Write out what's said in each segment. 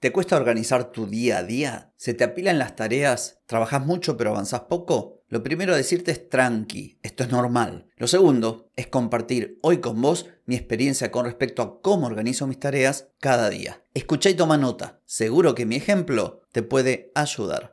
¿Te cuesta organizar tu día a día? ¿Se te apilan las tareas? ¿Trabajas mucho pero avanzas poco? Lo primero a decirte es tranqui, esto es normal. Lo segundo es compartir hoy con vos mi experiencia con respecto a cómo organizo mis tareas cada día. Escucha y toma nota, seguro que mi ejemplo te puede ayudar.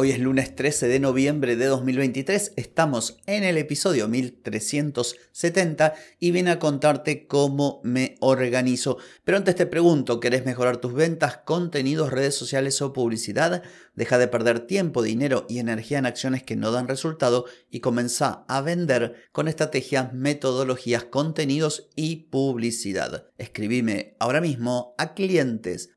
Hoy es lunes 13 de noviembre de 2023, estamos en el episodio 1370 y vine a contarte cómo me organizo. Pero antes te pregunto, ¿querés mejorar tus ventas, contenidos, redes sociales o publicidad? Deja de perder tiempo, dinero y energía en acciones que no dan resultado y comenzá a vender con estrategias, metodologías, contenidos y publicidad. Escribime ahora mismo a clientes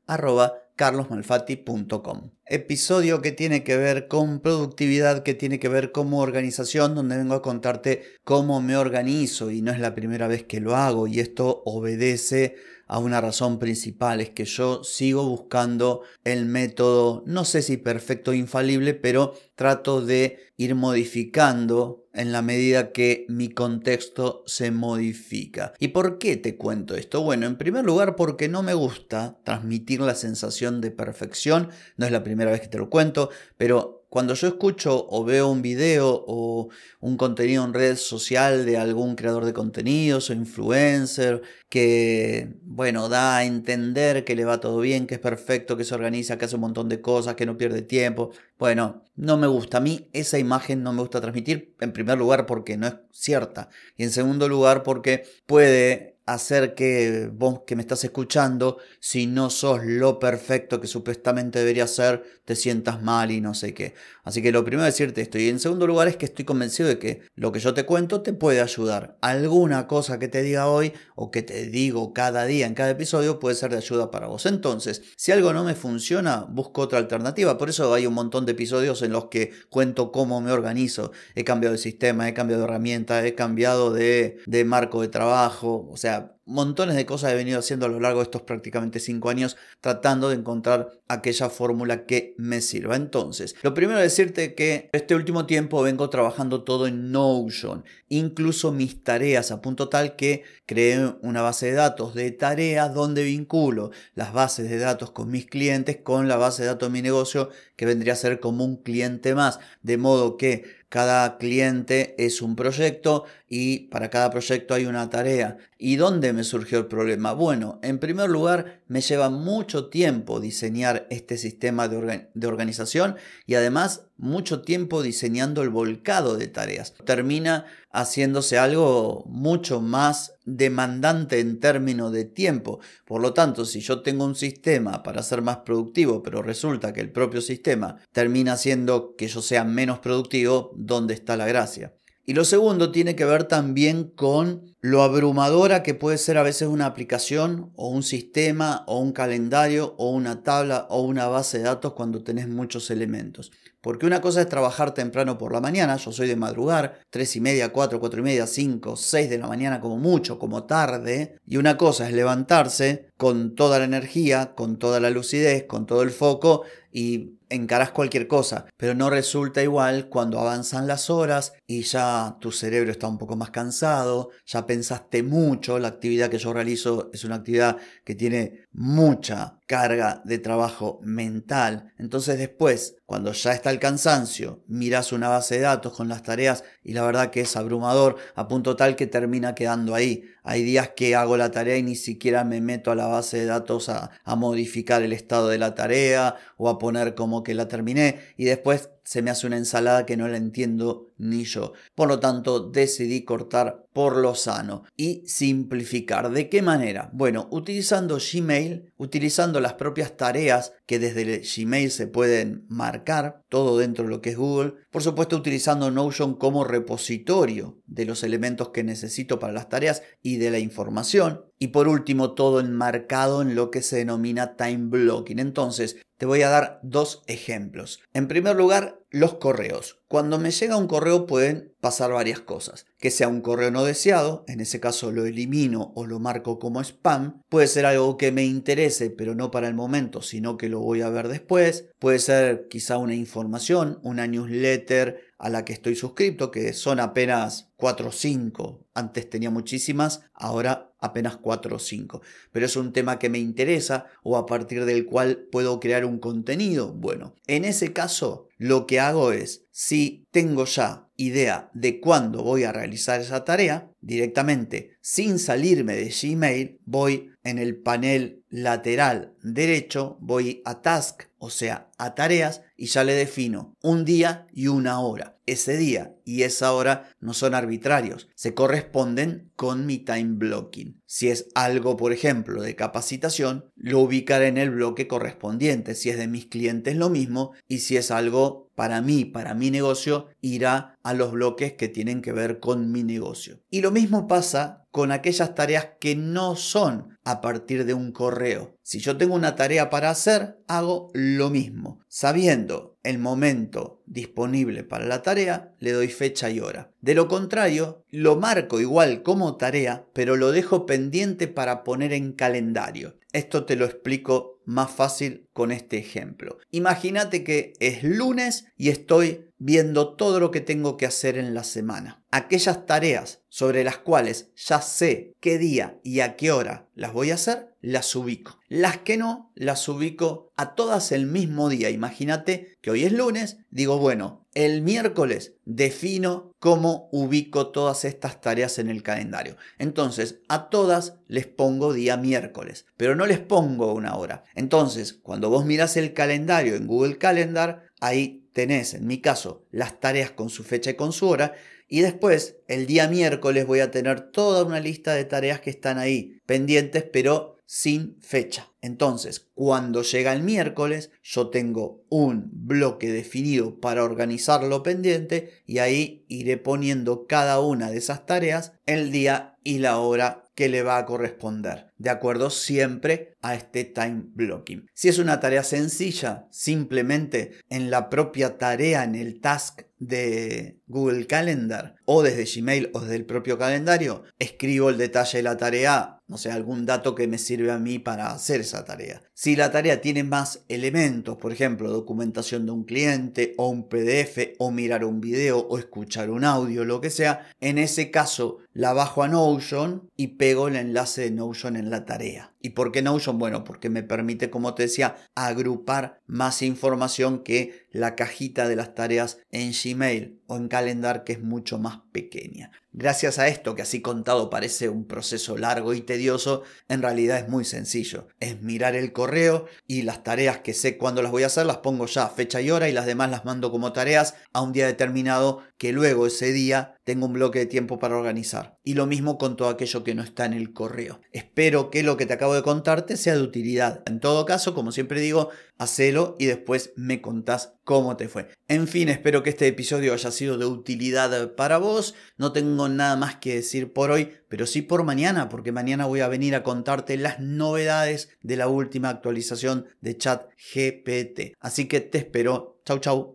carlosmalfatti.com. Episodio que tiene que ver con productividad, que tiene que ver con organización, donde vengo a contarte cómo me organizo y no es la primera vez que lo hago y esto obedece a una razón principal, es que yo sigo buscando el método, no sé si perfecto o infalible, pero trato de ir modificando en la medida que mi contexto se modifica. ¿Y por qué te cuento esto? Bueno, en primer lugar porque no me gusta transmitir la sensación de perfección, no es la primera vez que te lo cuento, pero cuando yo escucho o veo un video o un contenido en red social de algún creador de contenidos o influencer que, bueno, da a entender que le va todo bien, que es perfecto, que se organiza, que hace un montón de cosas, que no pierde tiempo, bueno, no me gusta. A mí esa imagen no me gusta transmitir, en primer lugar porque no es cierta y en segundo lugar porque puede hacer que vos que me estás escuchando, si no sos lo perfecto que supuestamente debería ser, te sientas mal y no sé qué. Así que lo primero es decirte esto. Y en segundo lugar es que estoy convencido de que lo que yo te cuento te puede ayudar. Alguna cosa que te diga hoy o que te digo cada día en cada episodio puede ser de ayuda para vos. Entonces, si algo no me funciona, busco otra alternativa. Por eso hay un montón de episodios en los que cuento cómo me organizo. He cambiado de sistema, he cambiado de herramienta, he cambiado de, de marco de trabajo. O sea, montones de cosas he venido haciendo a lo largo de estos prácticamente cinco años tratando de encontrar aquella fórmula que me sirva. Entonces, lo primero es decirte que este último tiempo vengo trabajando todo en Notion, incluso mis tareas a punto tal que creé una base de datos de tareas donde vinculo las bases de datos con mis clientes con la base de datos de mi negocio que vendría a ser como un cliente más, de modo que cada cliente es un proyecto y para cada proyecto hay una tarea. ¿Y dónde me surgió el problema? Bueno, en primer lugar, me lleva mucho tiempo diseñar este sistema de, organización y además mucho tiempo diseñando el volcado de tareas. Termina haciéndose algo mucho más demandante en términos de tiempo. Por lo tanto, si yo tengo un sistema para ser más productivo, pero resulta que el propio sistema termina haciendo que yo sea menos productivo, ¿dónde está la gracia? Y lo segundo tiene que ver también con lo abrumadora que puede ser a veces una aplicación o un sistema o un calendario o una tabla o una base de datos cuando tenés muchos elementos. Porque una cosa es trabajar temprano por la mañana, yo soy de madrugar, 3 y media, 4, 4 y media, 5, 6 de la mañana como mucho, como tarde. Y una cosa es levantarse con toda la energía, con toda la lucidez, con todo el foco y encarás cualquier cosa, pero no resulta igual cuando avanzan las horas y ya tu cerebro está un poco más cansado, ya pensaste mucho, la actividad que yo realizo es una actividad que tiene mucha carga de trabajo mental. Entonces después, cuando ya está el cansancio, miras una base de datos con las tareas y la verdad que es abrumador a punto tal que termina quedando ahí. Hay días que hago la tarea y ni siquiera me meto a la base de datos a, a modificar el estado de la tarea o a poner como que la terminé y después se me hace una ensalada que no la entiendo ni yo. Por lo tanto, decidí cortar por lo sano y simplificar. ¿De qué manera? Bueno, utilizando Gmail, utilizando las propias tareas que desde Gmail se pueden marcar, todo dentro de lo que es Google. Por supuesto, utilizando Notion como repositorio de los elementos que necesito para las tareas y de la información Y por último, todo enmarcado en lo que se denomina time blocking. Entonces, te voy a dar dos ejemplos. En primer lugar, los correos. Cuando me llega un correo pueden pasar varias cosas. Que sea un correo no deseado, en ese caso lo elimino o lo marco como spam. Puede ser algo que me interese, pero no para el momento, sino que lo voy a ver después. Puede ser quizá una información, una newsletter a la que estoy suscrito, que son apenas 4 o 5. Antes tenía muchísimas, ahora apenas 4 o 5. Pero es un tema que me interesa o a partir del cual puedo crear un contenido. Bueno, en ese caso lo que hago es, si tengo ya idea de cuándo voy a realizar esa tarea, directamente, sin salirme de Gmail, voy en el panel lateral derecho, voy a Task, o sea, a tareas, y ya le defino un día y una hora. Ese día y esa hora no son arbitrarios, se corresponden con mi time blocking. Si es algo, por ejemplo, de capacitación, lo ubicaré en el bloque correspondiente. Si es de mis clientes, lo mismo. Y si es algo para mí, para mi negocio, irá a los bloques que tienen que ver con mi negocio. Y lo mismo pasa con aquellas tareas que no son a partir de un correo. Si yo tengo una tarea para hacer, hago lo mismo. Sabiendo el momento disponible para la tarea, le doy fecha y hora. De lo contrario, lo marco igual como tarea, pero lo dejo pendiente para poner en calendario. Esto te lo explico más fácil con este ejemplo. Imagínate que es lunes y estoy viendo todo lo que tengo que hacer en la semana. Aquellas tareas sobre las cuales ya sé qué día y a qué hora las voy a hacer, las ubico. Las que no, las ubico a todas el mismo día. Imagínate que hoy es lunes, digo, bueno, el miércoles defino cómo ubico todas estas tareas en el calendario. Entonces, a todas les pongo día miércoles, pero no les pongo una hora. Entonces, cuando vos miras el calendario en Google Calendar, ahí tenés, en mi caso, las tareas con su fecha y con su hora. Y después, el día miércoles, voy a tener toda una lista de tareas que están ahí pendientes, pero sin fecha. Entonces, cuando llega el miércoles, yo tengo un bloque definido para organizarlo pendiente y ahí iré poniendo cada una de esas tareas, el día y la hora que le va a corresponder, de acuerdo siempre a este time blocking. Si es una tarea sencilla, simplemente en la propia tarea, en el task de Google Calendar o desde Gmail o desde el propio calendario, escribo el detalle de la tarea, no sé, algún dato que me sirve a mí para hacer esa tarea. Si la tarea tiene más elementos, por ejemplo, documentación de un cliente o un PDF o mirar un video o escuchar un audio, lo que sea, en ese caso la bajo a Notion y pego el enlace de Notion en la tarea. ¿Y por qué Notion? Bueno, porque me permite, como te decía, agrupar más información que la cajita de las tareas en Gmail o en Calendar, que es mucho más pequeña. Gracias a esto, que así contado parece un proceso largo y tedioso, en realidad es muy sencillo. Es mirar el correo y las tareas que sé cuándo las voy a hacer las pongo ya fecha y hora y las demás las mando como tareas a un día determinado que luego ese día tengo un bloque de tiempo para organizar. Y lo mismo con todo aquello que no está en el correo. Espero que lo que te acabo de contarte sea de utilidad. En todo caso, como siempre digo, hacelo y después me contás cómo te fue. En fin, espero que este episodio haya sido de utilidad para vos. No tengo nada más que decir por hoy, pero sí por mañana, porque mañana voy a venir a contarte las novedades de la última actualización de Chat GPT. Así que te espero. Chau, chau.